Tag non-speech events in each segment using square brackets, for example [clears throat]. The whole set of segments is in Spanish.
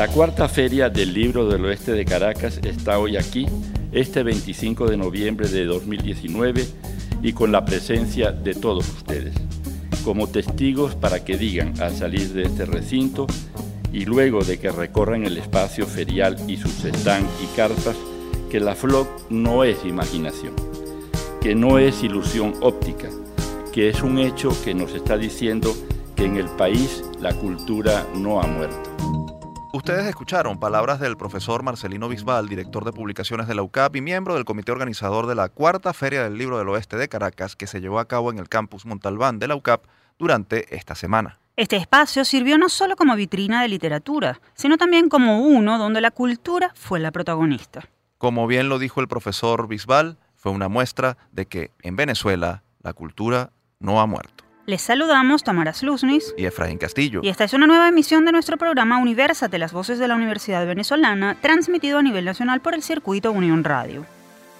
La cuarta feria del Libro del Oeste de Caracas está hoy aquí, este 25 de noviembre de 2019, y con la presencia de todos ustedes, como testigos para que digan al salir de este recinto y luego de que recorran el espacio ferial y sus stand y cartas, que la FLOC no es imaginación, que no es ilusión óptica, que es un hecho que nos está diciendo que en el país la cultura no ha muerto. Ustedes escucharon palabras del profesor Marcelino Bisbal, director de publicaciones de la UCAP y miembro del comité organizador de la cuarta Feria del Libro del Oeste de Caracas que se llevó a cabo en el campus Montalbán de la UCAP durante esta semana. Este espacio sirvió no solo como vitrina de literatura, sino también como uno donde la cultura fue la protagonista. Como bien lo dijo el profesor Bisbal, fue una muestra de que en Venezuela la cultura no ha muerto. Les saludamos Tamara Sluznis y Efraín Castillo. Y esta es una nueva emisión de nuestro programa Universate, las voces de la Universidad Venezolana, transmitido a nivel nacional por el circuito Unión Radio.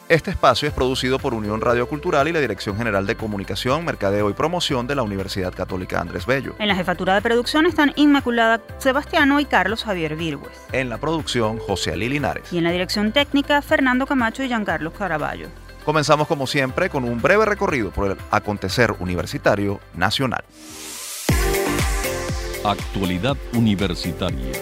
Este espacio es producido por Unión Radio Cultural y la Dirección General de Comunicación, Mercadeo y Promoción de la Universidad Católica Andrés Bello. En la jefatura de producción están Inmaculada Sebastiano y Carlos Javier Virgües. En la producción, José Ali Linares. Y en la dirección técnica, Fernando Camacho y Giancarlo Caraballo. Comenzamos como siempre con un breve recorrido por el acontecer universitario nacional. Actualidad universitaria.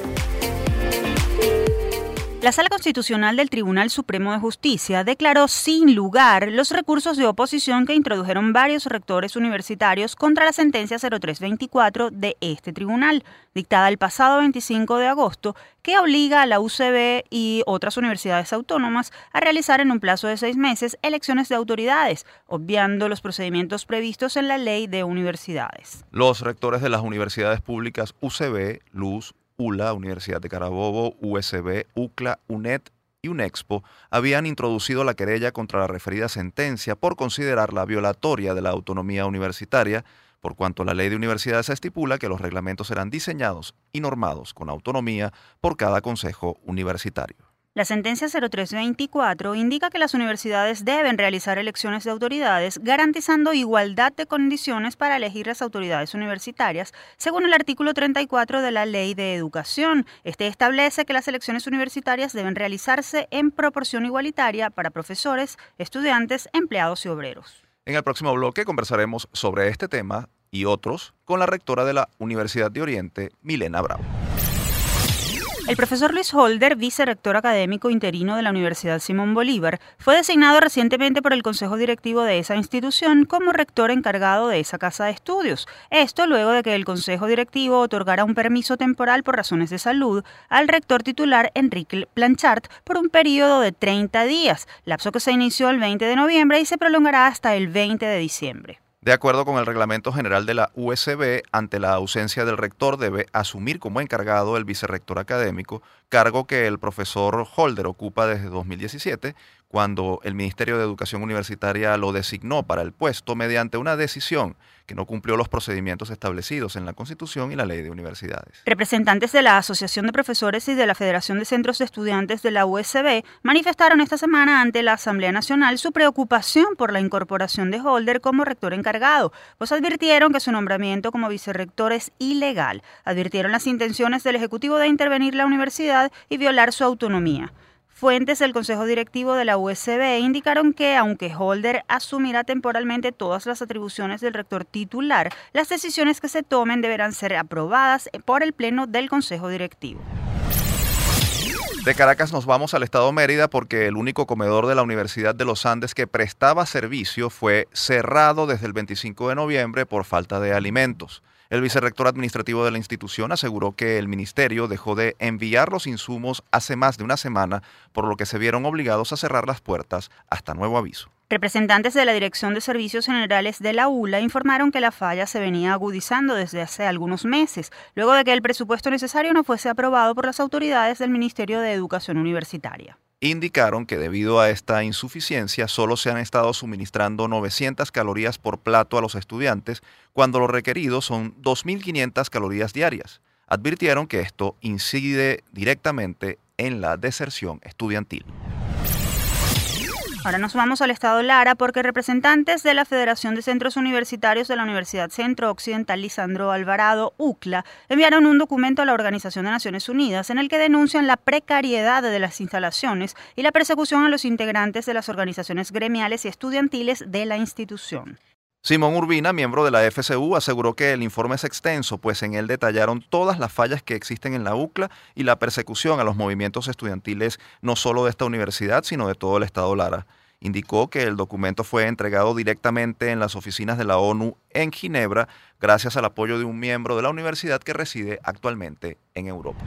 La Sala Constitucional del Tribunal Supremo de Justicia declaró sin lugar los recursos de oposición que introdujeron varios rectores universitarios contra la sentencia 0324 de este tribunal, dictada el pasado 25 de agosto, que obliga a la UCB y otras universidades autónomas a realizar en un plazo de seis meses elecciones de autoridades, obviando los procedimientos previstos en la ley de universidades. Los rectores de las universidades públicas UCB, Luz, ULA, Universidad de Carabobo, USB, UCLA, UNED y UNEXPO habían introducido la querella contra la referida sentencia por considerarla violatoria de la autonomía universitaria, por cuanto la ley de universidades estipula que los reglamentos serán diseñados y normados con autonomía por cada consejo universitario. La sentencia 0324 indica que las universidades deben realizar elecciones de autoridades garantizando igualdad de condiciones para elegir las autoridades universitarias, según el artículo 34 de la Ley de Educación. Este establece que las elecciones universitarias deben realizarse en proporción igualitaria para profesores, estudiantes, empleados y obreros. En el próximo bloque conversaremos sobre este tema y otros con la rectora de la Universidad de Oriente, Milena Bravo. El profesor Luis Holder, vicerrector académico interino de la Universidad Simón Bolívar, fue designado recientemente por el Consejo Directivo de esa institución como rector encargado de esa casa de estudios. Esto luego de que el Consejo Directivo otorgara un permiso temporal por razones de salud al rector titular Enrique Planchart por un periodo de 30 días, lapso que se inició el 20 de noviembre y se prolongará hasta el 20 de diciembre. De acuerdo con el reglamento general de la USB, ante la ausencia del rector debe asumir como encargado el vicerrector académico, cargo que el profesor Holder ocupa desde 2017, cuando el Ministerio de Educación Universitaria lo designó para el puesto mediante una decisión que no cumplió los procedimientos establecidos en la Constitución y la Ley de Universidades. Representantes de la Asociación de Profesores y de la Federación de Centros de Estudiantes de la USB manifestaron esta semana ante la Asamblea Nacional su preocupación por la incorporación de Holder como rector encargado, pues advirtieron que su nombramiento como vicerrector es ilegal. Advirtieron las intenciones del Ejecutivo de intervenir la universidad y violar su autonomía. Fuentes del Consejo Directivo de la USB indicaron que, aunque Holder asumirá temporalmente todas las atribuciones del rector titular, las decisiones que se tomen deberán ser aprobadas por el Pleno del Consejo Directivo. De Caracas nos vamos al estado Mérida porque el único comedor de la Universidad de los Andes que prestaba servicio fue cerrado desde el 25 de noviembre por falta de alimentos. El vicerrector administrativo de la institución aseguró que el ministerio dejó de enviar los insumos hace más de una semana, por lo que se vieron obligados a cerrar las puertas hasta nuevo aviso. Representantes de la Dirección de Servicios Generales de la ULA informaron que la falla se venía agudizando desde hace algunos meses, luego de que el presupuesto necesario no fuese aprobado por las autoridades del Ministerio de Educación Universitaria indicaron que debido a esta insuficiencia solo se han estado suministrando 900 calorías por plato a los estudiantes, cuando lo requerido son 2.500 calorías diarias. Advirtieron que esto incide directamente en la deserción estudiantil. Ahora nos vamos al estado Lara porque representantes de la Federación de Centros Universitarios de la Universidad Centro Occidental Lisandro Alvarado, UCLA, enviaron un documento a la Organización de Naciones Unidas en el que denuncian la precariedad de las instalaciones y la persecución a los integrantes de las organizaciones gremiales y estudiantiles de la institución. Simón Urbina, miembro de la FCU, aseguró que el informe es extenso, pues en él detallaron todas las fallas que existen en la UCLA y la persecución a los movimientos estudiantiles no solo de esta universidad, sino de todo el Estado Lara. Indicó que el documento fue entregado directamente en las oficinas de la ONU en Ginebra, gracias al apoyo de un miembro de la universidad que reside actualmente en Europa.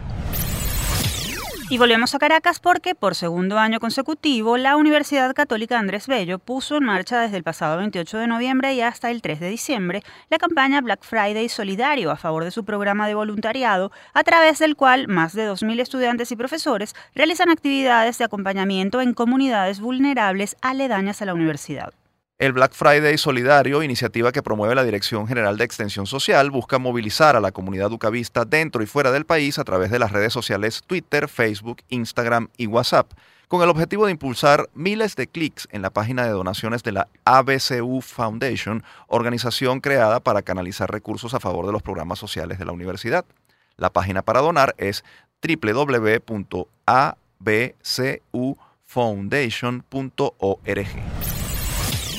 Y volvemos a Caracas porque por segundo año consecutivo la Universidad Católica Andrés Bello puso en marcha desde el pasado 28 de noviembre y hasta el 3 de diciembre la campaña Black Friday Solidario a favor de su programa de voluntariado, a través del cual más de 2.000 estudiantes y profesores realizan actividades de acompañamiento en comunidades vulnerables aledañas a la universidad. El Black Friday Solidario, iniciativa que promueve la Dirección General de Extensión Social, busca movilizar a la comunidad ducavista dentro y fuera del país a través de las redes sociales Twitter, Facebook, Instagram y WhatsApp, con el objetivo de impulsar miles de clics en la página de donaciones de la ABCU Foundation, organización creada para canalizar recursos a favor de los programas sociales de la universidad. La página para donar es www.abcufoundation.org.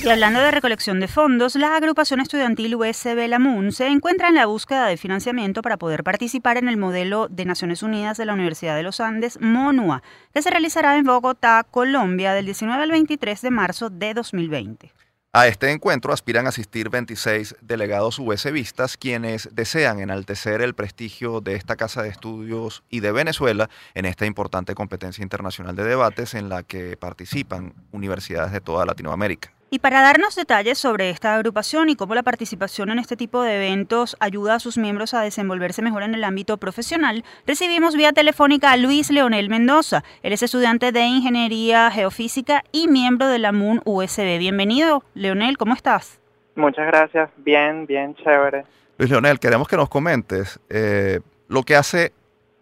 Y hablando de recolección de fondos, la agrupación estudiantil USB Lamun se encuentra en la búsqueda de financiamiento para poder participar en el modelo de Naciones Unidas de la Universidad de los Andes, MONUA, que se realizará en Bogotá, Colombia, del 19 al 23 de marzo de 2020. A este encuentro aspiran a asistir 26 delegados USBistas quienes desean enaltecer el prestigio de esta casa de estudios y de Venezuela en esta importante competencia internacional de debates en la que participan universidades de toda Latinoamérica. Y para darnos detalles sobre esta agrupación y cómo la participación en este tipo de eventos ayuda a sus miembros a desenvolverse mejor en el ámbito profesional, recibimos vía telefónica a Luis Leonel Mendoza. Él es estudiante de Ingeniería Geofísica y miembro de la MUN USB. Bienvenido, Leonel, ¿cómo estás? Muchas gracias, bien, bien, chévere. Luis Leonel, queremos que nos comentes eh, lo que hace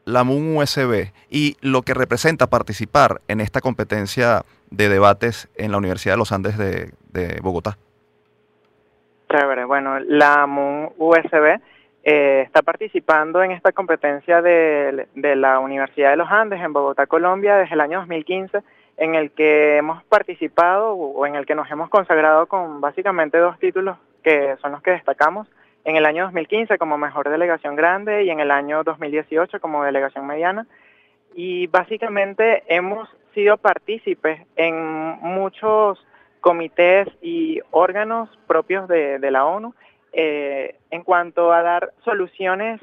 la MUN USB y lo que representa participar en esta competencia de debates en la Universidad de los Andes de, Bogotá. Chévere, bueno, la USB eh, está participando en esta competencia de, de, la Universidad de los Andes en Bogotá, Colombia, desde el año 2015, en el que hemos participado o en el que nos hemos consagrado con básicamente dos títulos que son los que destacamos en el año 2015 como mejor delegación grande y en el año 2018 como delegación mediana. Y básicamente hemos sido partícipes en muchos comités y órganos propios de, la ONU eh, en cuanto a dar soluciones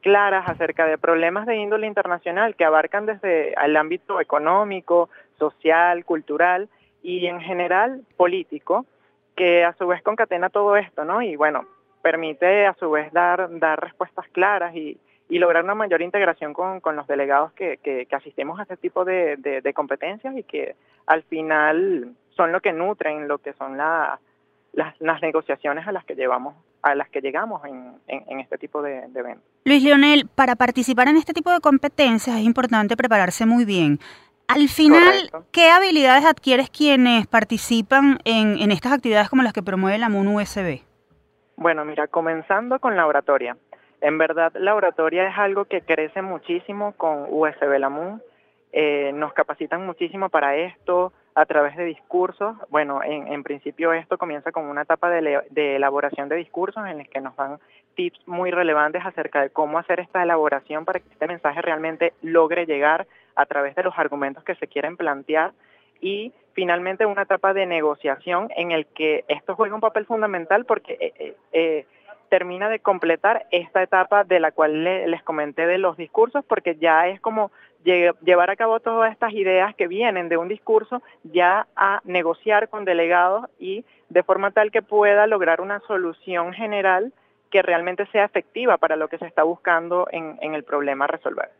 claras acerca de problemas de índole internacional que abarcan desde el ámbito económico, social, cultural y en general político, que a su vez concatena todo esto, ¿no? Y bueno, permite a su vez dar, dar respuestas claras y, lograr una mayor integración con, los delegados que, que, asistimos a este tipo de, competencias y que al final son lo que nutren lo que son las, las negociaciones a las que llevamos a las que llegamos en, en, este tipo de, eventos. Luis Leonel, para participar en este tipo de competencias es importante prepararse muy bien. Al final, ¿qué habilidades adquieres quienes participan en, en estas actividades como las que promueve la MUN USB? Bueno, mira, comenzando con la oratoria. En verdad, la oratoria es algo que crece muchísimo con USB Lamun. Eh, nos capacitan muchísimo para esto a través de discursos. Bueno, en, principio esto comienza con una etapa de, elaboración de discursos en el que nos dan tips muy relevantes acerca de cómo hacer esta elaboración para que este mensaje realmente logre llegar a través de los argumentos que se quieren plantear y finalmente una etapa de negociación en el que esto juega un papel fundamental porque eh, eh, termina de completar esta etapa de la cual les comenté de los discursos porque ya es como llevar a cabo todas estas ideas que vienen de un discurso ya a negociar con delegados y de forma tal que pueda lograr una solución general que realmente sea efectiva para lo que se está buscando en, el problema resolver.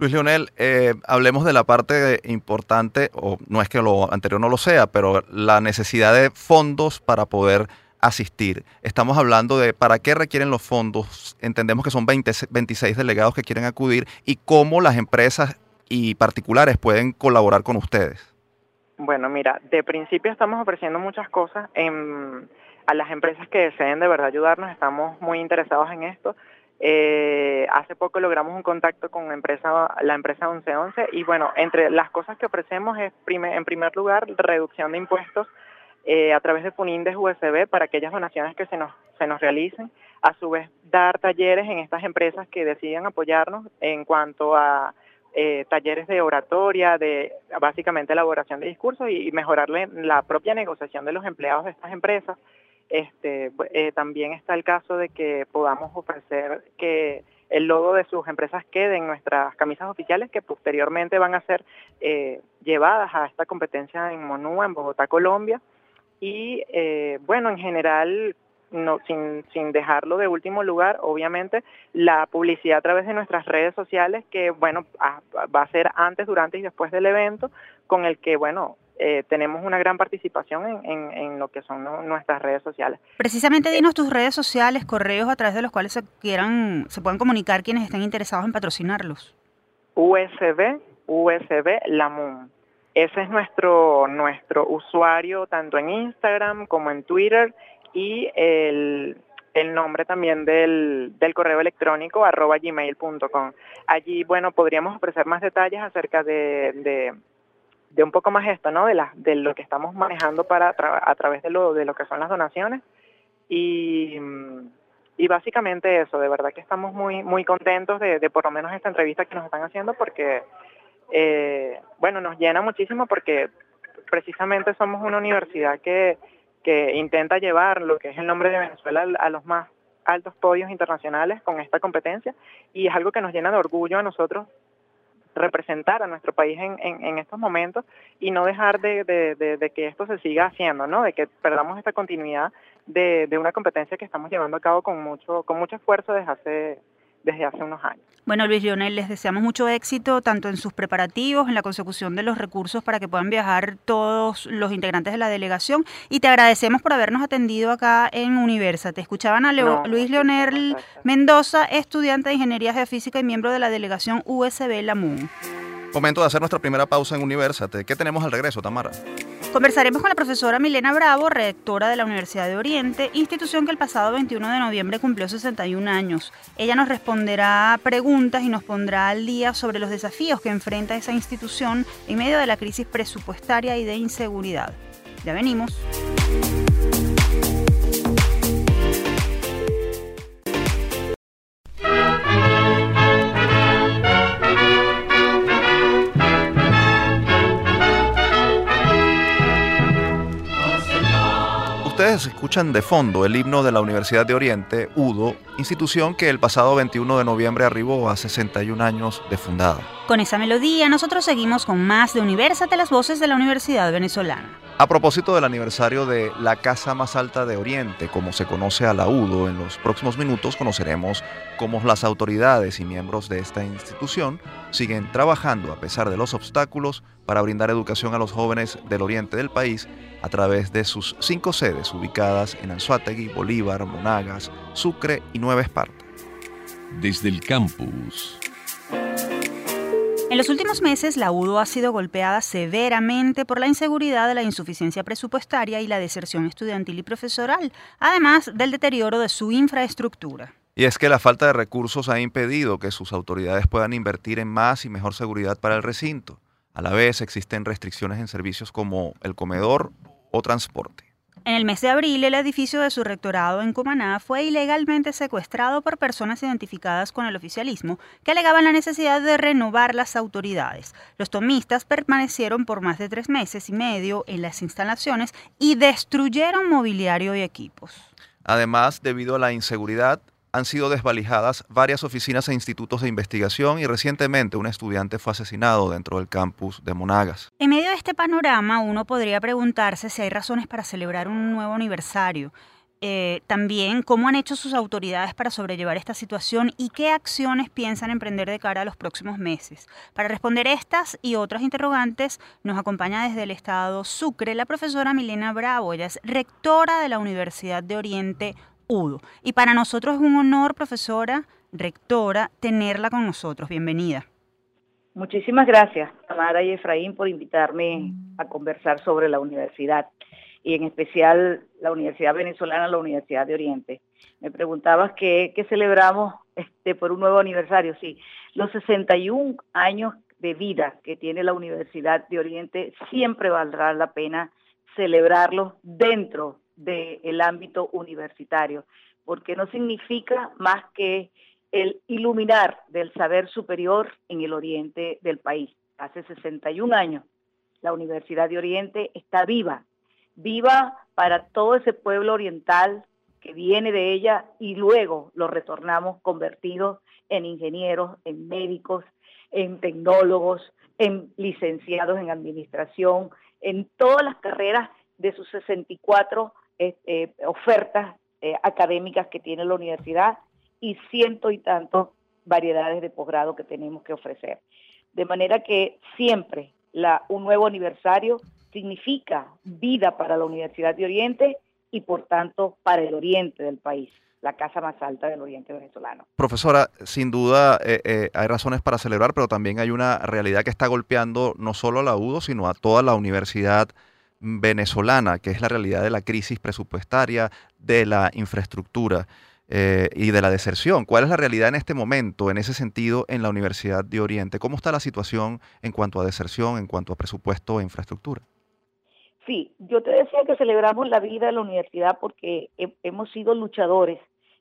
Luis Leonel, eh, hablemos de la parte importante, o no es que lo anterior no lo sea, pero la necesidad de fondos para poder asistir. Estamos hablando de para qué requieren los fondos. Entendemos que son 20, 26 delegados que quieren acudir y cómo las empresas y particulares pueden colaborar con ustedes. Bueno, mira, de principio estamos ofreciendo muchas cosas en, a las empresas que deseen de verdad ayudarnos, estamos muy interesados en esto. Eh, hace poco logramos un contacto con empresa, la empresa 1111 y bueno, entre las cosas que ofrecemos es en primer lugar reducción de impuestos eh, a través de Funindes USB para aquellas donaciones que se nos, se nos realicen, a su vez dar talleres en estas empresas que decidan apoyarnos en cuanto a eh, talleres de oratoria, de básicamente elaboración de discursos y, mejorarle la propia negociación de los empleados de estas empresas. Este, eh, también está el caso de que podamos ofrecer que el logo de sus empresas quede en nuestras camisas oficiales que posteriormente van a ser llevadas a esta competencia en Monúa, en Bogotá, Colombia. Y eh, bueno, en general, no, sin, sin dejarlo de último lugar, obviamente, la publicidad a través de nuestras redes sociales, que bueno, va a ser antes, durante y después del evento, con el que, bueno, eh, tenemos una gran participación en, en, lo que son nuestras redes sociales. Precisamente dinos tus redes sociales, correos a través de los cuales se quieran, se puedan comunicar quienes estén interesados en patrocinarlos. USB, USB Lamun. Ese es nuestro, nuestro usuario tanto en Instagram como en Twitter y el, el nombre también del, del correo electrónico arroba gmail.com. Allí, bueno, podríamos ofrecer más detalles acerca de de un poco más esto, ¿no? De, la, de lo que estamos manejando para a través de lo, de lo que son las donaciones y, y básicamente eso, de verdad que estamos muy muy contentos de, de por lo menos esta entrevista que nos están haciendo porque, eh, bueno, nos llena muchísimo porque precisamente somos una universidad que, que intenta llevar lo que es el nombre de Venezuela a los más altos podios internacionales con esta competencia y es algo que nos llena de orgullo a nosotros representar a nuestro país en, en, estos momentos y no dejar de, de, que esto se siga haciendo, ¿no? De que perdamos esta continuidad de, de una competencia que estamos llevando a cabo con mucho, con mucho esfuerzo desde hace desde hace unos años. Bueno, Luis Lionel, les deseamos mucho éxito tanto en sus preparativos, en la consecución de los recursos para que puedan viajar todos los integrantes de la delegación y te agradecemos por habernos atendido acá en Universa. Te escuchaban a Luis Leonel Mendoza, estudiante de Ingeniería Geofísica y miembro de la delegación USB LAMUN. Momento de hacer nuestra primera pausa en Universate. ¿Qué tenemos al regreso, Tamara? Conversaremos con la profesora Milena Bravo, rectora de la Universidad de Oriente, institución que el pasado 21 de noviembre cumplió 61 años. Ella nos responderá preguntas y nos pondrá al día sobre los desafíos que enfrenta esa institución en medio de la crisis presupuestaria y de inseguridad. Ya venimos. Ustedes escuchan de fondo el himno de la Universidad de Oriente, UDO, institución que el pasado 21 de noviembre arribó a 61 años de fundada. Con esa melodía, nosotros seguimos con más de Universate, las voces de la Universidad Venezolana. A propósito del aniversario de la Casa Más Alta de Oriente, como se conoce a la UDO, en los próximos minutos conoceremos cómo las autoridades y miembros de esta institución siguen trabajando a pesar de los obstáculos para brindar educación a los jóvenes del oriente del país a través de sus cinco sedes ubicadas en Anzuategui, Bolívar, Monagas, Sucre y Nueva Esparta. Desde el campus. En los últimos meses, la UDO ha sido golpeada severamente por la inseguridad, la insuficiencia presupuestaria y la deserción estudiantil y profesoral, además del deterioro de su infraestructura. Y es que la falta de recursos ha impedido que sus autoridades puedan invertir en más y mejor seguridad para el recinto. A la vez existen restricciones en servicios como el comedor o transporte. En el mes de abril, el edificio de su rectorado en Cumaná fue ilegalmente secuestrado por personas identificadas con el oficialismo que alegaban la necesidad de renovar las autoridades. Los tomistas permanecieron por más de tres meses y medio en las instalaciones y destruyeron mobiliario y equipos. Además, debido a la inseguridad, han sido desvalijadas varias oficinas e institutos de investigación y recientemente un estudiante fue asesinado dentro del campus de Monagas. En medio de este panorama, uno podría preguntarse si hay razones para celebrar un nuevo aniversario. Eh, también cómo han hecho sus autoridades para sobrellevar esta situación y qué acciones piensan emprender de cara a los próximos meses. Para responder estas y otras interrogantes, nos acompaña desde el estado Sucre la profesora Milena Bravo. Ella es rectora de la Universidad de Oriente UDO. Y para nosotros es un honor, profesora, rectora, tenerla con nosotros. Bienvenida. Muchísimas gracias, Tamara y Efraín, por invitarme a conversar sobre la universidad y en especial la Universidad Venezolana, la Universidad de Oriente. Me preguntabas qué, celebramos este, por un nuevo aniversario. Sí, los 61 años de vida que tiene la Universidad de Oriente siempre valdrá la pena celebrarlos dentro del ámbito universitario, porque no significa más que el iluminar del saber superior en el oriente del país. Hace 61 años la Universidad de Oriente está viva, viva para todo ese pueblo oriental que viene de ella y luego lo retornamos convertidos en ingenieros, en médicos, en tecnólogos, en licenciados en administración, en todas las carreras de sus 64 este, ofertas eh, académicas que tiene la universidad y ciento y tantos variedades de posgrado que tenemos que ofrecer. De manera que siempre un nuevo aniversario significa vida para la Universidad de Oriente y por tanto para el oriente del país, la casa más alta del oriente venezolano. Profesora, sin duda eh, eh, hay razones para celebrar, pero también hay una realidad que está golpeando no solo a la UDO, sino a toda la universidad venezolana, que es la realidad de la crisis presupuestaria, de la infraestructura. Eh, y de la deserción. ¿Cuál es la realidad en este momento, en ese sentido, en la Universidad de Oriente? ¿Cómo está la situación en cuanto a deserción, en cuanto a presupuesto e infraestructura? Sí, yo te decía que celebramos la vida de la universidad porque hemos sido luchadores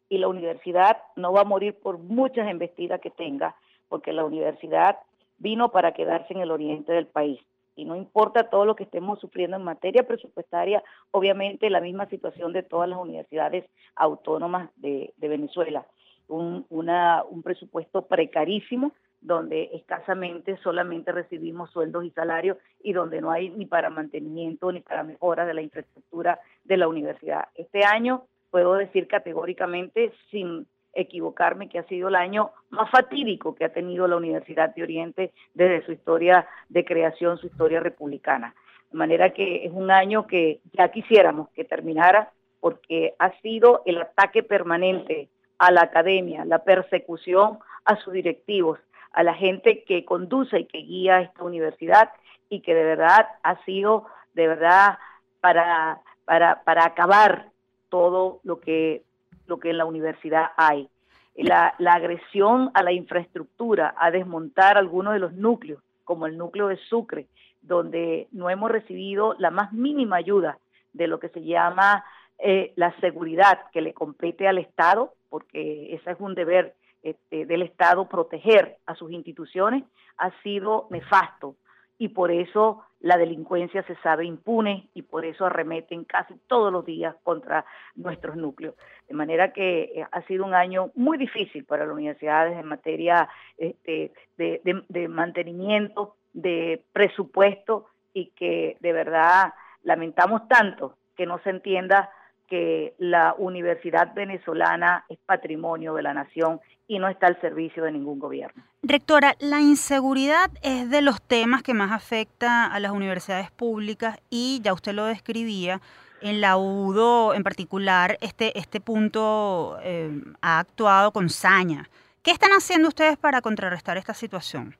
y la universidad no va a morir por muchas embestidas que tenga, porque la universidad vino para quedarse en el oriente del país y no importa todo lo que estemos sufriendo en materia presupuestaria, obviamente la misma situación de todas las universidades autónomas de, Venezuela, un, un presupuesto precarísimo donde escasamente solamente recibimos sueldos y salarios y donde no hay ni para mantenimiento ni para mejora de la infraestructura de la universidad. Este año puedo decir categóricamente, sin equivocarme, que ha sido el año más fatídico que ha tenido la Universidad de Oriente desde su historia de creación, su historia republicana. De manera que es un año que ya quisiéramos que terminara porque ha sido el ataque permanente a la academia, la persecución a sus directivos, a la gente que conduce y que guía esta universidad y que de verdad ha sido de verdad para, para, para acabar todo lo que lo que en la universidad hay. La, agresión a la infraestructura, a desmontar algunos de los núcleos, como el núcleo de Sucre, donde no hemos recibido la más mínima ayuda de lo que se llama eh, la seguridad que le compete al Estado, porque ese es un deber este, del Estado proteger a sus instituciones, ha sido nefasto y por eso la delincuencia se sabe impune y por eso arremeten casi todos los días contra nuestros núcleos. De manera que eh, ha sido un año muy difícil para las universidades en materia este, de, mantenimiento, de presupuesto y que de verdad lamentamos tanto que no se entienda que la universidad venezolana es patrimonio de la nación y no está al servicio de ningún gobierno. Rectora, la inseguridad es de los temas que más afecta a las universidades públicas y ya usted lo describía, en la UDO en particular este, este punto eh, ha actuado con saña. ¿Qué están haciendo ustedes para contrarrestar esta situación?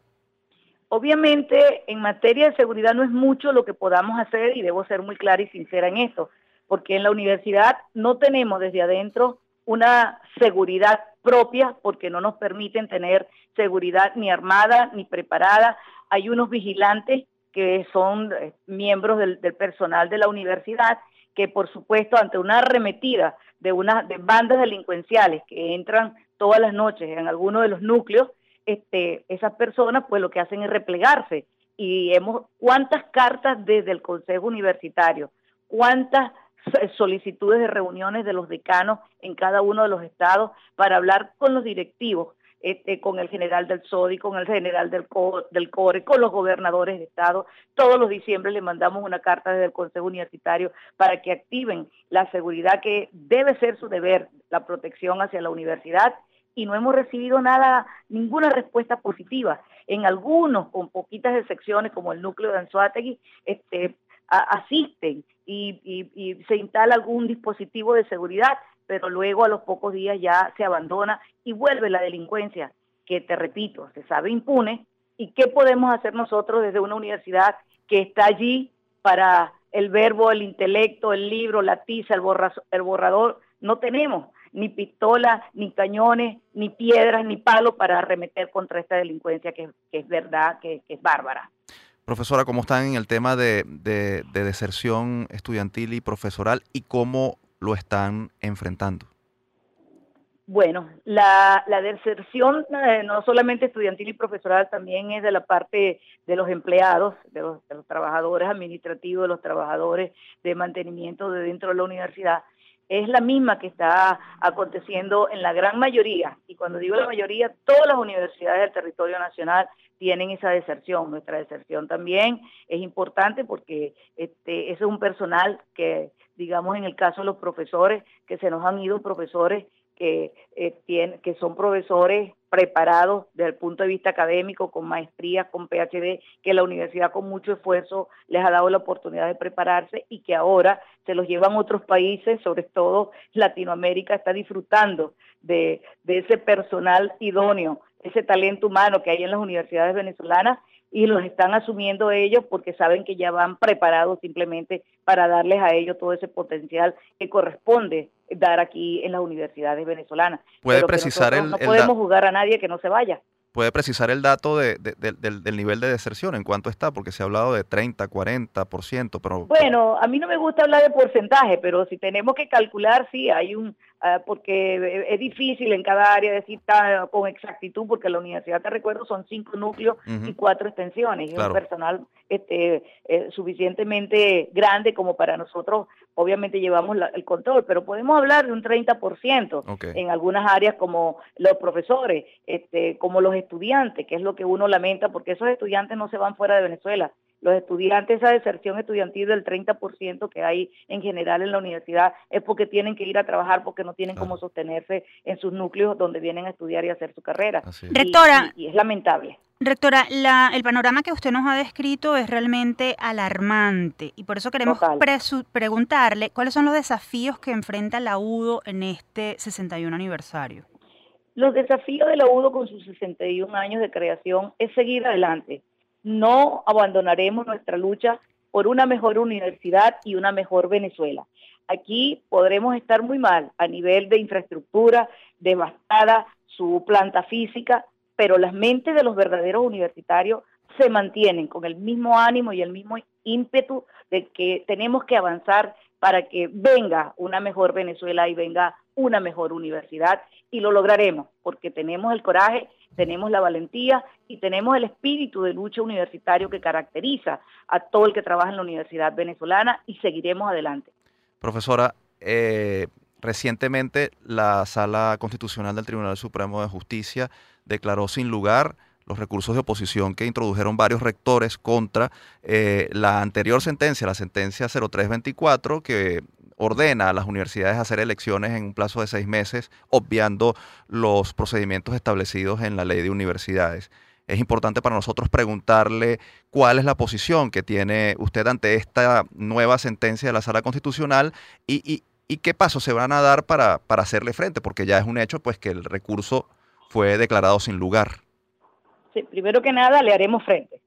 Obviamente, en materia de seguridad no es mucho lo que podamos hacer y debo ser muy clara y sincera en esto, porque en la universidad no tenemos desde adentro una seguridad propia porque no nos permiten tener seguridad ni armada ni preparada. Hay unos vigilantes que son eh, miembros del, personal de la universidad que por supuesto ante una arremetida de una de bandas delincuenciales que entran todas las noches en alguno de los núcleos, este, esas personas pues lo que hacen es replegarse y hemos cuántas cartas desde el Consejo Universitario, cuántas solicitudes de reuniones de los decanos en cada uno de los estados para hablar con los directivos, este, con el general del SODI, con el general del, del CORE, con los gobernadores de estado. Todos los diciembre le mandamos una carta desde el Consejo Universitario para que activen la seguridad que debe ser su deber, la protección hacia la universidad y no hemos recibido nada, ninguna respuesta positiva. En algunos, con poquitas excepciones, como el núcleo de Anzuategui, este, asisten y, se instala algún dispositivo de seguridad, pero luego a los pocos días ya se abandona y vuelve la delincuencia, que te repito, se sabe impune, ¿Y qué podemos hacer nosotros desde una universidad que está allí para el verbo, el intelecto, el libro, la tiza, el, el borrador? No tenemos ni pistolas, ni cañones, ni piedras, ni palos para arremeter contra esta delincuencia que, es verdad, que, es bárbara. Profesora, ¿cómo están en el tema de, de deserción estudiantil y profesoral y cómo lo están enfrentando? Bueno, la, deserción eh, no solamente estudiantil y profesoral, también es de la parte de los empleados, de los, trabajadores administrativos, de los trabajadores de mantenimiento de dentro de la universidad. Es la misma que está aconteciendo en la gran mayoría, y cuando digo la mayoría, todas las universidades del territorio nacional tienen esa deserción. Nuestra deserción también es importante porque este, ese es un personal que, digamos, en el caso de los profesores, que se nos han ido profesores que, eh, que son profesores preparados desde el punto de vista académico, con maestría, con PhD, que la universidad con mucho esfuerzo les ha dado la oportunidad de prepararse y que ahora se los llevan otros países, sobre todo Latinoamérica está disfrutando de, de ese personal idóneo, ese talento humano que hay en las universidades venezolanas y los están asumiendo ellos porque saben que ya van preparados simplemente para darles a ellos todo ese potencial que corresponde dar aquí en las universidades venezolanas. Puede precisar el, no podemos jugar a nadie que no se vaya. Puede precisar el dato de, del, nivel de deserción, en cuánto está, porque se ha hablado de 30, 40%, pero... Bueno, a mí no me gusta hablar de porcentaje, pero si tenemos que calcular, sí, hay un... Ah, porque es difícil en cada área decir con exactitud, porque la universidad, te recuerdo, son cinco núcleos y cuatro extensiones, y un personal este, eh, suficientemente grande como para nosotros, obviamente llevamos el control, pero podemos hablar de un 30% en algunas áreas como los profesores, este, como los estudiantes, que es lo que uno lamenta, porque esos estudiantes no se van fuera de Venezuela. Los estudiantes, esa deserción estudiantil del 30% que hay en general en la universidad es porque tienen que ir a trabajar, porque no tienen cómo sostenerse en sus núcleos donde vienen a estudiar y hacer su carrera. Rectora. Y, es lamentable. Rectora, la, el panorama que usted nos ha descrito es realmente alarmante y por eso queremos preguntarle cuáles son los desafíos que enfrenta la UDO en este 61 aniversario. Los desafíos de la UDO con sus 61 años de creación es seguir adelante. No abandonaremos nuestra lucha por una mejor universidad y una mejor Venezuela. Aquí podremos estar muy mal a nivel de infraestructura, devastada su planta física, pero las mentes de los verdaderos universitarios se mantienen con el mismo ánimo y el mismo ímpetu de que tenemos que avanzar para que venga una mejor Venezuela y venga una mejor universidad y lo lograremos porque tenemos el coraje, tenemos la valentía y tenemos el espíritu de lucha universitario que caracteriza a todo el que trabaja en la Universidad Venezolana y seguiremos adelante. Profesora, eh, recientemente la Sala Constitucional del Tribunal Supremo de Justicia declaró sin lugar los recursos de oposición que introdujeron varios rectores contra eh, la anterior sentencia, la sentencia 0324, que ordena a las universidades hacer elecciones en un plazo de seis meses, obviando los procedimientos establecidos en la ley de universidades. Es importante para nosotros preguntarle cuál es la posición que tiene usted ante esta nueva sentencia de la Sala Constitucional y, qué pasos se van a dar para, para hacerle frente, porque ya es un hecho pues que el recurso fue declarado sin lugar. Sí, primero que nada le haremos frente.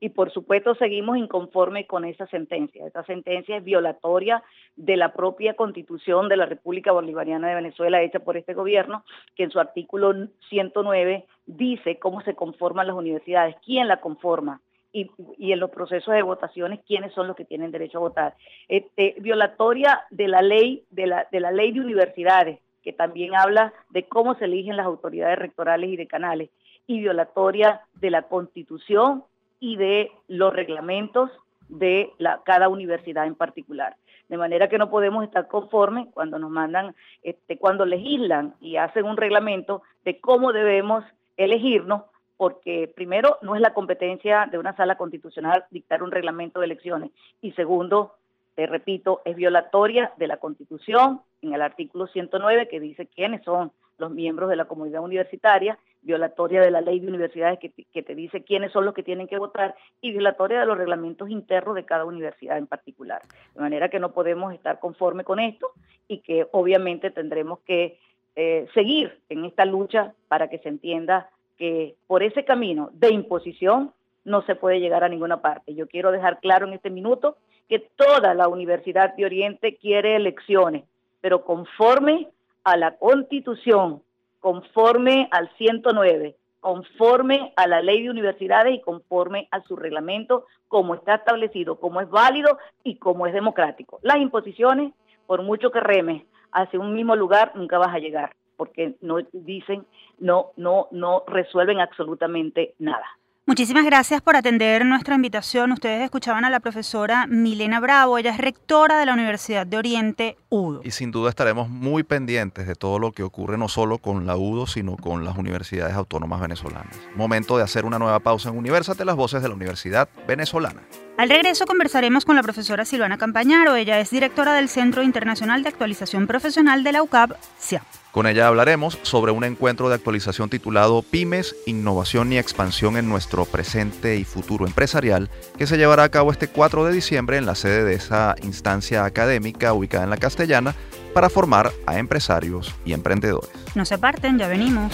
Y por supuesto seguimos inconformes con esa sentencia. Esa sentencia es violatoria de la propia constitución de la República Bolivariana de Venezuela hecha por este gobierno, que en su artículo 109 dice cómo se conforman las universidades, quién la conforma, y, en los procesos de votaciones quiénes son los que tienen derecho a votar. Este, violatoria de la ley de de la ley de universidades, que también habla de cómo se eligen las autoridades rectorales y decanales, y violatoria de la Constitución y de los reglamentos de la, cada universidad en particular. De manera que no podemos estar conformes cuando nos mandan, este, cuando legislan y hacen un reglamento de cómo debemos elegirnos, porque primero no es la competencia de una sala constitucional dictar un reglamento de elecciones y segundo, te repito, es violatoria de la Constitución en el artículo 109 que dice quiénes son los miembros de la comunidad universitaria violatoria de la ley de universidades que, te dice quiénes son los que tienen que votar y violatoria de los reglamentos internos de cada universidad en particular. De manera que no podemos estar conforme con esto y que obviamente tendremos que eh, seguir en esta lucha para que se entienda que por ese camino de imposición no se puede llegar a ninguna parte. Yo quiero dejar claro en este minuto que toda la Universidad de Oriente quiere elecciones, pero conforme a la Constitución, conforme al 109, conforme a la ley de universidades y conforme a su reglamento, como está establecido, como es válido y como es democrático. Las imposiciones, por mucho que remes hacia un mismo lugar, nunca vas a llegar, porque no dicen, no, no, no resuelven absolutamente nada. Muchísimas gracias por atender nuestra invitación. Ustedes escuchaban a la profesora Milena Bravo, ella es rectora de la Universidad de Oriente UDO. Y sin duda estaremos muy pendientes de todo lo que ocurre no solo con la UDO, sino con las universidades autónomas venezolanas. Momento de hacer una nueva pausa en Universate, las voces de la Universidad Venezolana. Al regreso conversaremos con la profesora Silvana Campañaro, ella es directora del Centro Internacional de Actualización Profesional de la UCAP, CIAP. Con ella hablaremos sobre un encuentro de actualización titulado Pymes, Innovación y Expansión en nuestro presente y futuro empresarial, que se llevará a cabo este 4 de diciembre en la sede de esa instancia académica ubicada en la Castellana para formar a empresarios y emprendedores. No se aparten, ya venimos.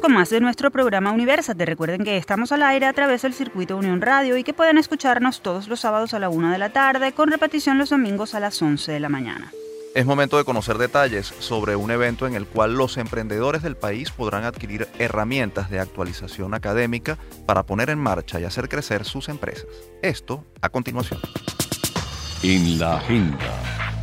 Con más de nuestro programa Universate. Recuerden que estamos al aire a través del circuito Unión Radio y que pueden escucharnos todos los sábados a la una de la tarde, con repetición los domingos a las 11 de la mañana. Es momento de conocer detalles sobre un evento en el cual los emprendedores del país podrán adquirir herramientas de actualización académica para poner en marcha y hacer crecer sus empresas. Esto a continuación. En la agenda.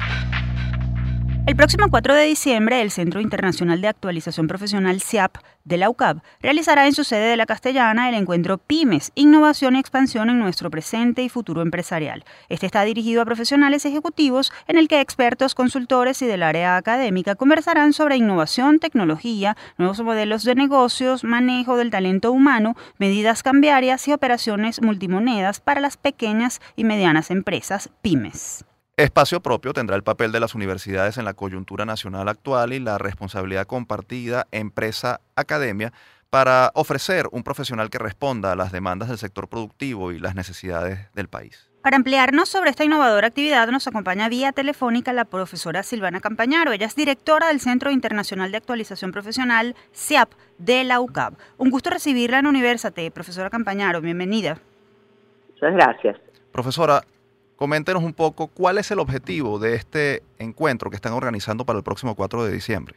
El próximo 4 de diciembre, el Centro Internacional de Actualización Profesional CIAP de la UCAP realizará en su sede de la Castellana el encuentro Pymes, Innovación y Expansión en nuestro presente y futuro empresarial. Este está dirigido a profesionales ejecutivos en el que expertos, consultores y del área académica conversarán sobre innovación, tecnología, nuevos modelos de negocios, manejo del talento humano, medidas cambiarias y operaciones multimonedas para las pequeñas y medianas empresas Pymes. Espacio propio tendrá el papel de las universidades en la coyuntura nacional actual y la responsabilidad compartida empresa-academia para ofrecer un profesional que responda a las demandas del sector productivo y las necesidades del país. Para ampliarnos sobre esta innovadora actividad nos acompaña vía telefónica la profesora Silvana Campañaro. Ella es directora del Centro Internacional de Actualización Profesional, CIAP, de la UCAB. Un gusto recibirla en Universate, profesora Campañaro. Bienvenida. Muchas gracias. Profesora, Coméntenos un poco cuál es el objetivo de este encuentro que están organizando para el próximo 4 de diciembre.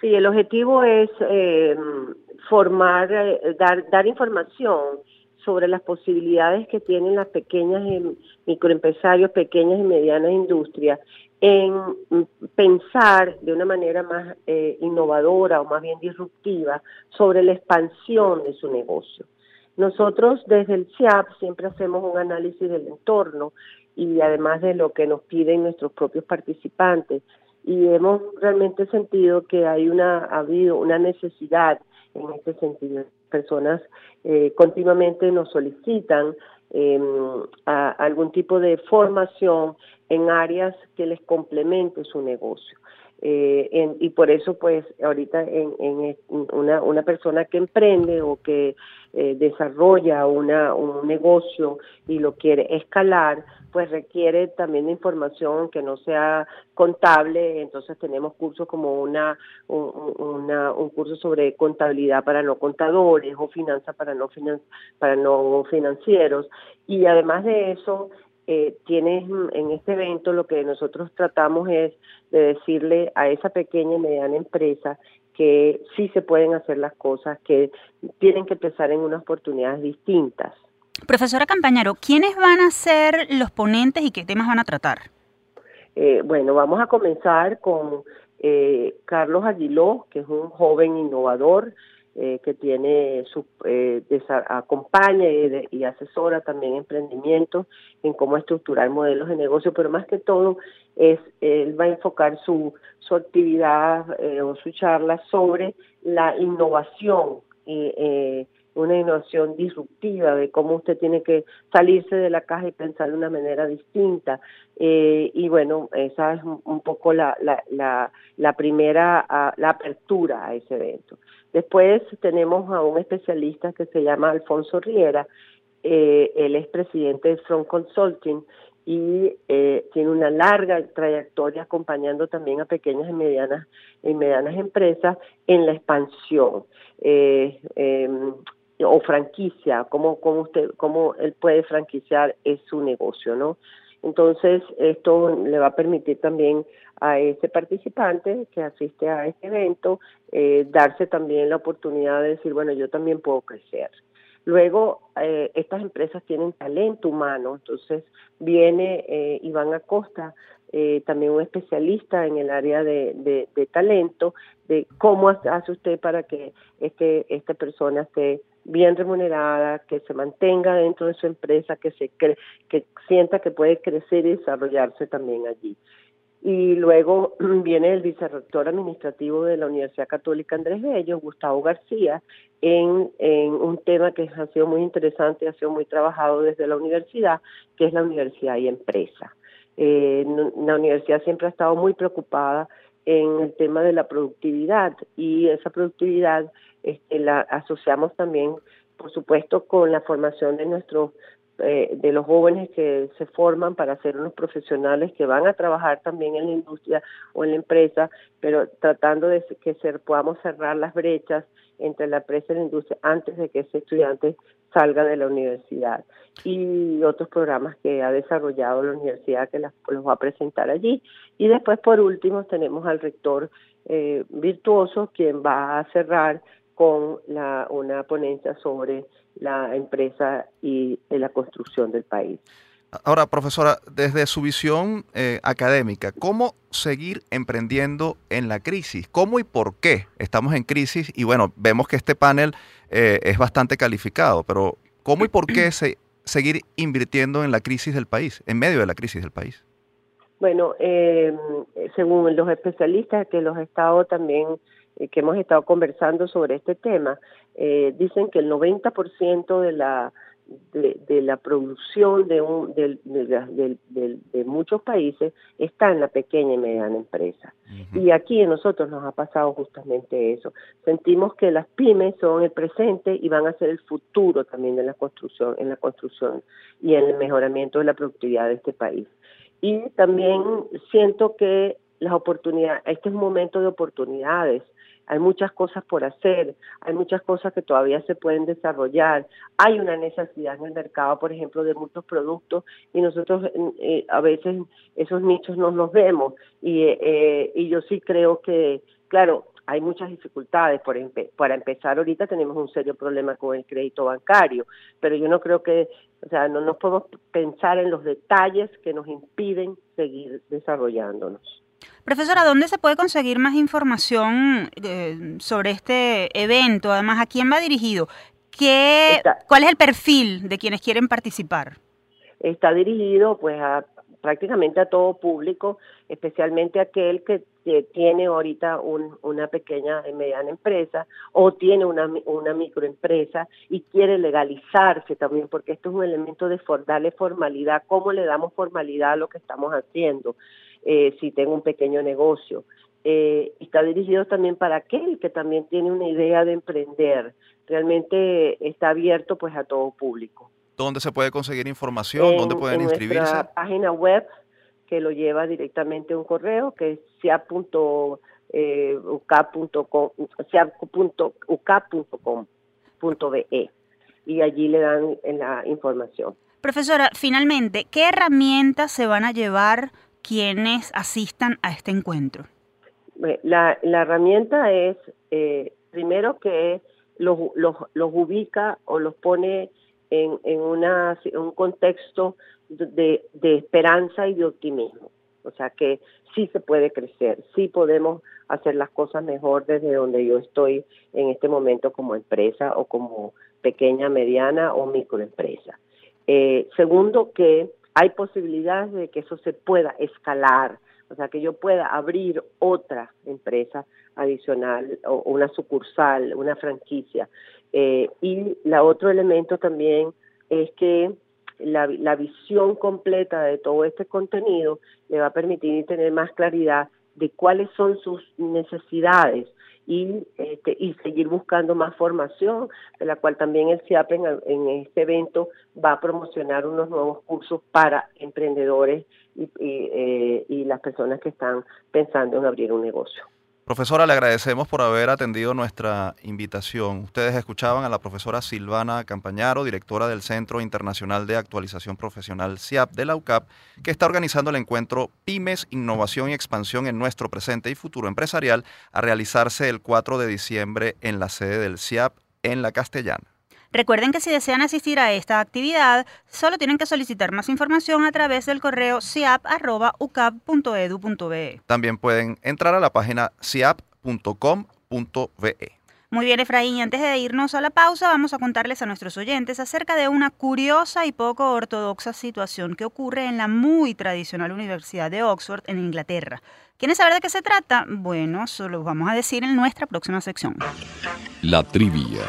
Sí, el objetivo es eh, formar, eh, dar, dar información sobre las posibilidades que tienen las pequeñas microempresarios, pequeñas y medianas industrias en pensar de una manera más eh, innovadora o más bien disruptiva sobre la expansión de su negocio. Nosotros desde el CIAP siempre hacemos un análisis del entorno y además de lo que nos piden nuestros propios participantes y hemos realmente sentido que hay una ha habido una necesidad en este sentido. Personas eh, continuamente nos solicitan em, algún tipo de formación en áreas que les complemente su negocio. Eh, y por eso, pues, ahorita en, una, una persona que emprende o que eh, desarrolla una, un negocio y lo quiere escalar, pues requiere también de información que no sea contable, entonces tenemos cursos como una un, curso sobre contabilidad para no contadores o finanzas para no para no financieros. Y además de eso eh, tienes en este evento lo que nosotros tratamos es de decirle a esa pequeña y mediana empresa que sí se pueden hacer las cosas, que tienen que empezar en unas oportunidades distintas. Profesora Campañaro, ¿quiénes van a ser los ponentes y qué temas van a tratar? Eh, bueno, vamos a comenzar con eh, Carlos Aguiló, que es un joven innovador eh, que tiene su, eh, acompaña y, asesora también emprendimientos en cómo estructurar modelos de negocio, pero más que todo es él va a enfocar su, su actividad eh, o su charla sobre la innovación y una innovación disruptiva de cómo usted tiene que salirse de la caja y pensar de una manera distinta. y bueno, esa es un, poco la, la, la, primera, la apertura a ese evento. Después tenemos a un especialista que se llama Alfonso Riera, eh, él es presidente de Front Consulting y eh, tiene una larga trayectoria acompañando también a pequeñas y medianas y medianas empresas en la expansión eh, em, o franquicia, cómo, cómo usted, cómo él puede franquiciar es su negocio, ¿no? Entonces esto le va a permitir también a ese participante que asiste a este evento eh, darse también la oportunidad de decir, bueno, yo también puedo crecer. Luego, eh, estas empresas tienen talento humano, entonces viene eh, Iván Acosta, eh, también un especialista en el área de, talento, de cómo hace usted para que este, esta persona esté bien remunerada, que se mantenga dentro de su empresa, que se que sienta que puede crecer y desarrollarse también allí y luego [clears throat] viene el vicerrector administrativo de la Universidad Católica Andrés Bello, Gustavo García, en, en, un tema que ha sido muy interesante, ha sido muy trabajado desde la universidad, que es la universidad y empresa. Eh, la universidad siempre ha estado muy preocupada en el tema de la productividad. Y esa productividad este, la asociamos también, por supuesto, con la formación de nuestros eh, de los jóvenes que se forman para ser unos profesionales que van a trabajar también en la industria o en la empresa, pero tratando de que se, podamos cerrar las brechas entre la empresa y la industria antes de que ese estudiante salga de la universidad. Y otros programas que ha desarrollado la universidad que los va a presentar allí. Y después, por último, tenemos al rector eh, virtuoso, quien va a cerrar con la, una ponencia sobre la empresa y la construcción del país. Ahora, profesora, desde su visión eh, académica, ¿cómo seguir emprendiendo en la crisis? ¿Cómo y por qué estamos en crisis? Y bueno, vemos que este panel eh, es bastante calificado, pero ¿cómo y por qué seguir invirtiendo en la crisis del país, en medio de la crisis del país? Bueno, eh, según los especialistas que los he estado también eh, que hemos estado conversando sobre este tema, eh, dicen que el 90% de la de, la producción de, un, de, de, muchos países está en la pequeña y mediana empresa. Y aquí a nosotros nos ha pasado justamente eso. Sentimos que las pymes son el presente y van a ser el futuro también de la construcción, en la construcción y en el mejoramiento de la productividad de este país. Y también siento que las oportunidades, este es un momento de oportunidades hay muchas cosas por hacer, hay muchas cosas que todavía se pueden desarrollar, hay una necesidad en el mercado, por ejemplo, de muchos productos y nosotros eh, a veces esos nichos no los vemos y, eh, y yo sí creo que, claro, hay muchas dificultades. Por para empezar, ahorita tenemos un serio problema con el crédito bancario, pero yo no creo que, o sea, no nos podemos pensar en los detalles que nos impiden seguir desarrollándonos. Profesora, ¿dónde se puede conseguir más información eh, sobre este evento? Además, ¿a quién va dirigido? ¿Qué, ¿Cuál es el perfil de quienes quieren participar? Está dirigido pues a prácticamente a todo público, especialmente aquel que, tiene ahorita una pequeña y mediana empresa o tiene una, una microempresa y quiere legalizarse también, porque esto es un elemento de darle formalidad, cómo le damos formalidad a lo que estamos haciendo. Eh, si tengo un pequeño negocio. Eh, está dirigido también para aquel que también tiene una idea de emprender. Realmente está abierto pues a todo público. ¿Dónde se puede conseguir información? ¿Dónde pueden en inscribirse? Nuestra página web que lo lleva directamente a un correo que es cia.ucap.com eh, cia.ucap.com.be y allí le dan la información. Profesora, finalmente, ¿qué herramientas se van a llevar quienes asistan a este encuentro? La, herramienta es, eh, primero que los, los, ubica o los pone en, en, una, un contexto de, de esperanza y de optimismo. O sea que sí se puede crecer, sí podemos hacer las cosas mejor desde donde yo estoy en este momento como empresa o como pequeña, mediana o microempresa. Eh, segundo, que hay posibilidades de que eso se pueda escalar, o sea, que yo pueda abrir otra empresa adicional o una sucursal, una franquicia. Eh, y la otro elemento también es que la, la, visión completa de todo este contenido le va a permitir tener más claridad de cuáles son sus necesidades y, este, y seguir buscando más formación, de la cual también el CIAP en, este evento va a promocionar unos nuevos cursos para emprendedores y, eh, y las personas que están pensando en abrir un negocio. Profesora, le agradecemos por haber atendido nuestra invitación. Ustedes escuchaban a la profesora Silvana Campañaro, directora del Centro Internacional de Actualización Profesional CIAP de la UCAP, que está organizando el encuentro Pymes, Innovación y Expansión en nuestro presente y futuro empresarial a realizarse el 4 de diciembre en la sede del CIAP en la Castellana. Recuerden que si desean asistir a esta actividad, solo tienen que solicitar más información a través del correo siap.ucap.edu.be. También pueden entrar a la página siap.com.be. Muy bien, Efraín, y antes de irnos a la pausa, vamos a contarles a nuestros oyentes acerca de una curiosa y poco ortodoxa situación que ocurre en la muy tradicional Universidad de Oxford en Inglaterra. ¿Quieren saber de qué se trata? Bueno, eso lo vamos a decir en nuestra próxima sección. La trivia.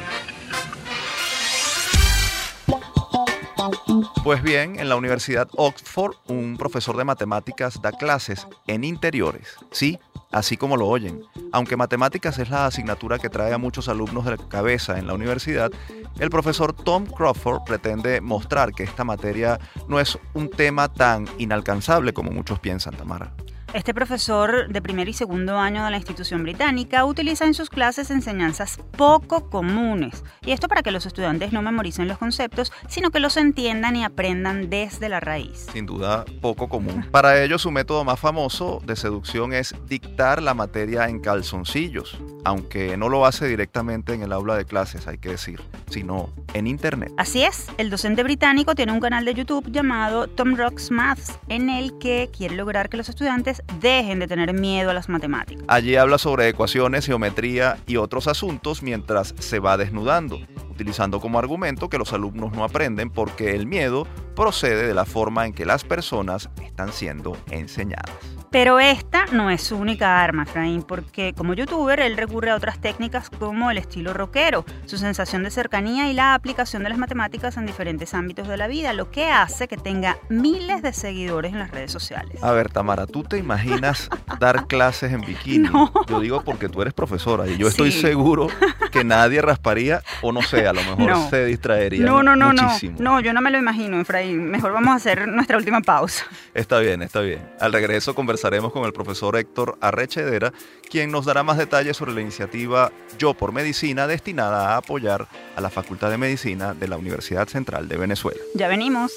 Pues bien, en la Universidad Oxford, un profesor de matemáticas da clases en interiores. Sí, así como lo oyen. Aunque matemáticas es la asignatura que trae a muchos alumnos de cabeza en la universidad, el profesor Tom Crawford pretende mostrar que esta materia no es un tema tan inalcanzable como muchos piensan, Tamara. Este profesor de primer y segundo año de la institución británica utiliza en sus clases enseñanzas poco comunes. Y esto para que los estudiantes no memoricen los conceptos, sino que los entiendan y aprendan desde la raíz. Sin duda, poco común. Para ello, su método más famoso de seducción es dictar la materia en calzoncillos, aunque no lo hace directamente en el aula de clases, hay que decir, sino en Internet. Así es, el docente británico tiene un canal de YouTube llamado Tom Rocks Maths, en el que quiere lograr que los estudiantes dejen de tener miedo a las matemáticas. Allí habla sobre ecuaciones, geometría y otros asuntos mientras se va desnudando, utilizando como argumento que los alumnos no aprenden porque el miedo procede de la forma en que las personas están siendo enseñadas. Pero esta no es su única arma, Efraín, porque como youtuber él recurre a otras técnicas como el estilo rockero, su sensación de cercanía y la aplicación de las matemáticas en diferentes ámbitos de la vida, lo que hace que tenga miles de seguidores en las redes sociales. A ver, Tamara, ¿tú te imaginas [laughs] dar clases en bikini? No. Yo digo porque tú eres profesora y yo estoy seguro que nadie rasparía o no sé, a lo [laughs] mejor se distraería no, no, no, muchísimo. No, no, yo no me lo imagino, Efraín. Mejor vamos a hacer nuestra última pausa. Está bien, está bien. Al regreso conversamos con el profesor Héctor Arrechedera, quien nos dará más detalles sobre la iniciativa Yo por Medicina destinada a apoyar a la Facultad de Medicina de la Universidad Central de Venezuela. Ya venimos.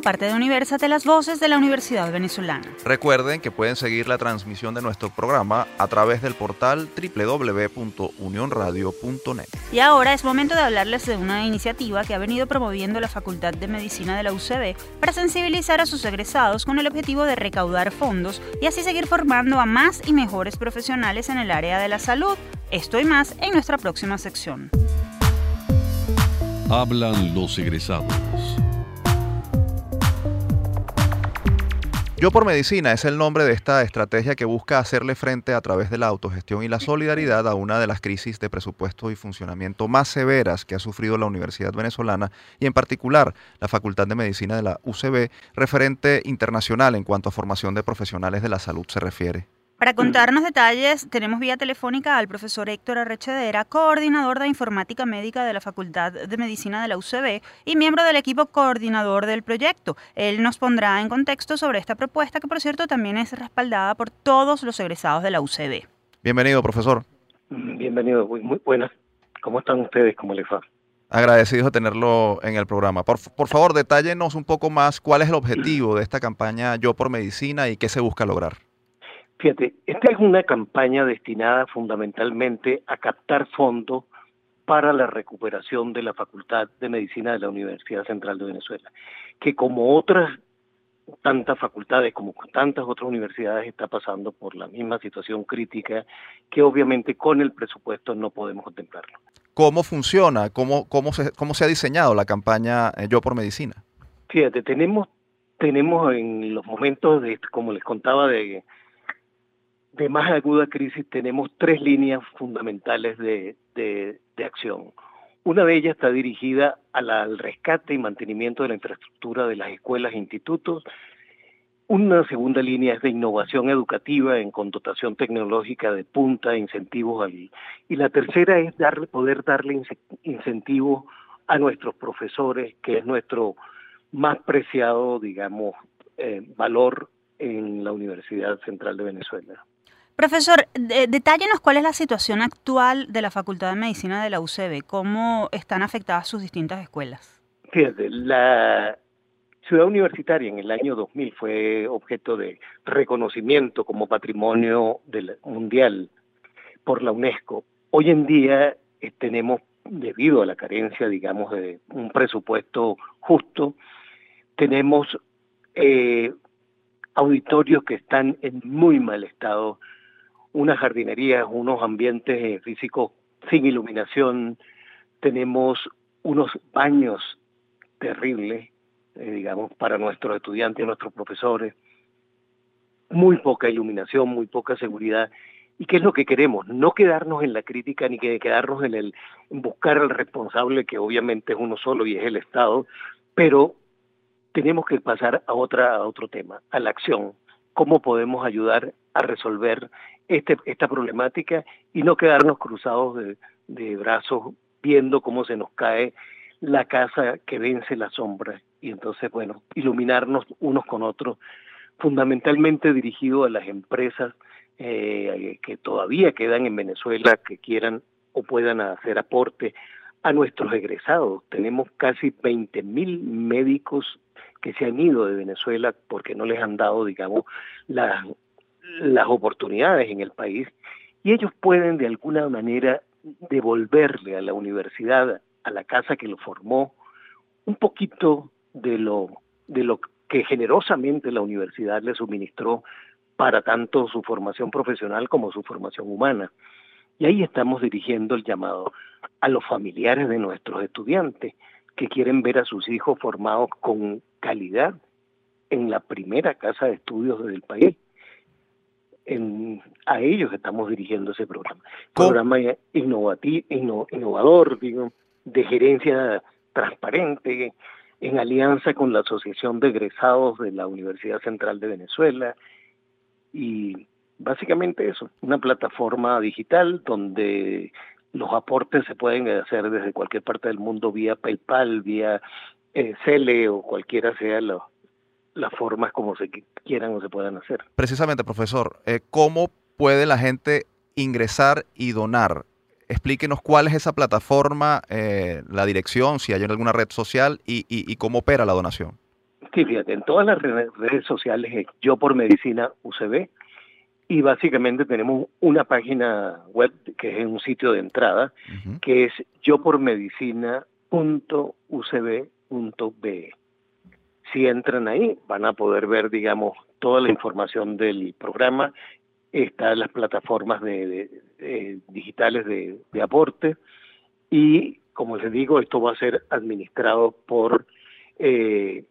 Parte de Universate, las voces de la Universidad Venezolana. Recuerden que pueden seguir la transmisión de nuestro programa a través del portal www.unionradio.net. Y ahora es momento de hablarles de una iniciativa que ha venido promoviendo la Facultad de Medicina de la UCB para sensibilizar a sus egresados con el objetivo de recaudar fondos y así seguir formando a más y mejores profesionales en el área de la salud. Esto y más en nuestra próxima sección. Hablan los egresados. Yo por Medicina es el nombre de esta estrategia que busca hacerle frente a través de la autogestión y la solidaridad a una de las crisis de presupuesto y funcionamiento más severas que ha sufrido la Universidad Venezolana y en particular la Facultad de Medicina de la UCB, referente internacional en cuanto a formación de profesionales de la salud se refiere. Para contarnos detalles, tenemos vía telefónica al profesor Héctor Arrechedera, coordinador de Informática Médica de la Facultad de Medicina de la UCB y miembro del equipo coordinador del proyecto. Él nos pondrá en contexto sobre esta propuesta, que por cierto también es respaldada por todos los egresados de la UCB. Bienvenido, profesor. Bienvenido, muy, muy buenas. ¿Cómo están ustedes? ¿Cómo les va? Agradecidos de tenerlo en el programa. Por, por favor, detállenos un poco más cuál es el objetivo [clears throat] de esta campaña Yo por Medicina y qué se busca lograr. Fíjate, esta es una campaña destinada fundamentalmente a captar fondos para la recuperación de la Facultad de Medicina de la Universidad Central de Venezuela, que como otras tantas facultades, como tantas otras universidades, está pasando por la misma situación crítica que obviamente con el presupuesto no podemos contemplarlo. ¿Cómo funciona? ¿Cómo, cómo, se, cómo se ha diseñado la campaña eh, Yo por Medicina? Fíjate, tenemos, tenemos en los momentos, de, como les contaba, de de más aguda crisis tenemos tres líneas fundamentales de, de, acción. Una de ellas está dirigida al rescate y mantenimiento de la infraestructura de las escuelas e institutos. Una segunda línea es de innovación educativa en condotación tecnológica de punta, incentivos al... Y la tercera es darle, poder darle incentivos a nuestros profesores, que es nuestro más preciado, digamos, eh, valor en la Universidad Central de Venezuela. Profesor, detállenos cuál es la situación actual de la Facultad de Medicina de la UCB, cómo están afectadas sus distintas escuelas. Fíjate, la ciudad universitaria en el año 2000 fue objeto de reconocimiento como patrimonio mundial por la UNESCO. Hoy en día eh, tenemos, debido a la carencia, digamos, de un presupuesto justo, tenemos eh, auditorios que están en muy mal estado, unas jardinerías, unos ambientes eh, físicos sin iluminación, tenemos unos baños terribles, eh, digamos, para nuestros estudiantes nuestros profesores, muy poca iluminación, muy poca seguridad. ¿Y qué es lo que queremos? No quedarnos en la crítica ni que quedarnos en el buscar al responsable, que obviamente es uno solo y es el Estado, pero tenemos que pasar a otra a otro tema, a la acción. ¿Cómo podemos ayudar a resolver este, esta problemática y no quedarnos cruzados de, brazos viendo cómo se nos cae la casa que vence la sombra y entonces, bueno, iluminarnos unos con otros, fundamentalmente dirigido a las empresas eh, que todavía quedan en Venezuela, que quieran o puedan hacer aporte a nuestros egresados. Tenemos casi 20 mil médicos que se han ido de Venezuela porque no les han dado, digamos, las las oportunidades en el país y ellos pueden de alguna manera devolverle a la universidad, a la casa que lo formó, un poquito de lo, de lo que generosamente la universidad le suministró para tanto su formación profesional como su formación humana. Y ahí estamos dirigiendo el llamado a los familiares de nuestros estudiantes que quieren ver a sus hijos formados con calidad en la primera casa de estudios del país a ellos estamos dirigiendo ese programa. Programa innovador, digo, de gerencia transparente, en alianza con la Asociación de Egresados de la Universidad Central de Venezuela. Y básicamente eso, una plataforma digital donde los aportes se pueden hacer desde cualquier parte del mundo vía PayPal, vía eh, Cele o cualquiera sea los las formas como se quieran o se puedan hacer. Precisamente, profesor, eh, ¿cómo puede la gente ingresar y donar? Explíquenos cuál es esa plataforma, eh, la dirección, si hay en alguna red social y, y, cómo opera la donación. Sí, fíjate, en todas las redes sociales es Yo por Medicina UCB y básicamente tenemos una página web que es un sitio de entrada que es yo por medicina.ucb.be si entran ahí, van a poder ver, digamos, toda la información del programa. Están las plataformas de, digitales de, aporte y, como les digo, esto va a ser administrado por, eh,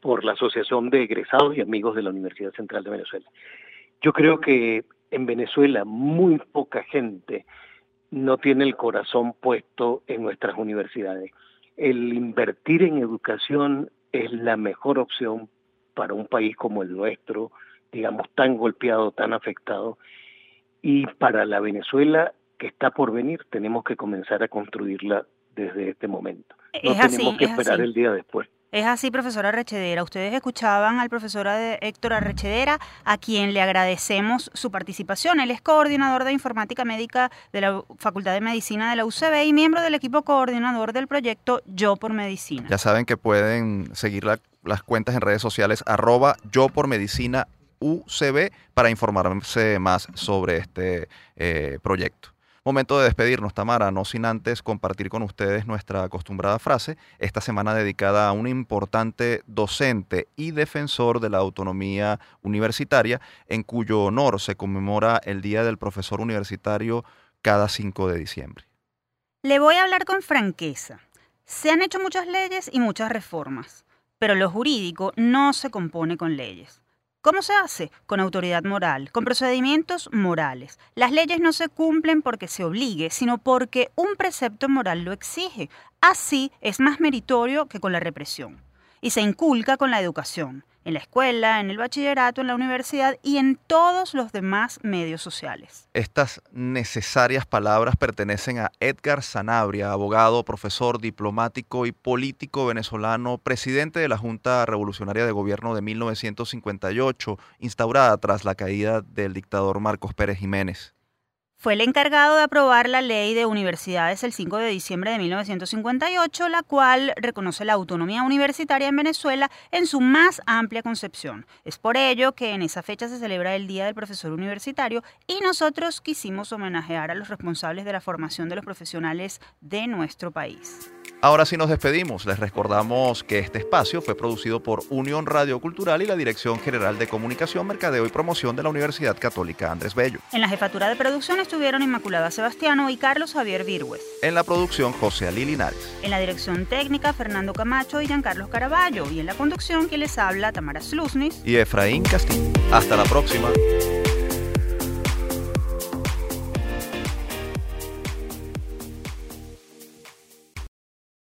por la Asociación de Egresados y Amigos de la Universidad Central de Venezuela. Yo creo que en Venezuela muy poca gente no tiene el corazón puesto en nuestras universidades. El invertir en educación es la mejor opción para un país como el nuestro, digamos, tan golpeado, tan afectado. Y para la Venezuela que está por venir, tenemos que comenzar a construirla desde este momento. No tenemos que esperar el día después. Es así, profesora Arrechedera. Ustedes escuchaban al profesor Héctor Arrechedera, a quien le agradecemos su participación. Él es coordinador de informática médica de la Facultad de Medicina de la UCB y miembro del equipo coordinador del proyecto Yo por Medicina. Ya saben que pueden seguir las cuentas en redes sociales arroba Yo por Medicina UCB para informarse más sobre este eh, proyecto. Momento de despedirnos, Tamara, no sin antes compartir con ustedes nuestra acostumbrada frase, esta semana dedicada a un importante docente y defensor de la autonomía universitaria, en cuyo honor se conmemora el Día del Profesor Universitario cada 5 de diciembre. Le voy a hablar con franqueza. Se han hecho muchas leyes y muchas reformas, pero lo jurídico no se compone con leyes. ¿Cómo se hace? Con autoridad moral, con procedimientos morales. Las leyes no se cumplen porque se obligue, sino porque un precepto moral lo exige. Así es más meritorio que con la represión. Y se inculca con la educación en la escuela, en el bachillerato, en la universidad y en todos los demás medios sociales. Estas necesarias palabras pertenecen a Edgar Sanabria, abogado, profesor, diplomático y político venezolano, presidente de la Junta Revolucionaria de Gobierno de 1958, instaurada tras la caída del dictador Marcos Pérez Jiménez. Fue el encargado de aprobar la ley de universidades el 5 de diciembre de 1958, la cual reconoce la autonomía universitaria en Venezuela en su más amplia concepción. Es por ello que en esa fecha se celebra el Día del Profesor Universitario y nosotros quisimos homenajear a los responsables de la formación de los profesionales de nuestro país. Ahora sí nos despedimos. Les recordamos que este espacio fue producido por Unión Radio Cultural y la Dirección General de Comunicación, Mercadeo y Promoción de la Universidad Católica Andrés Bello. En la jefatura de producción estuvieron Inmaculada Sebastiano y Carlos Javier Virgües. En la producción, José Ali Linares. En la dirección técnica, Fernando Camacho y Giancarlos Caraballo. Y en la conducción, quien les habla, Tamara Slusnis y Efraín Castillo. Hasta la próxima.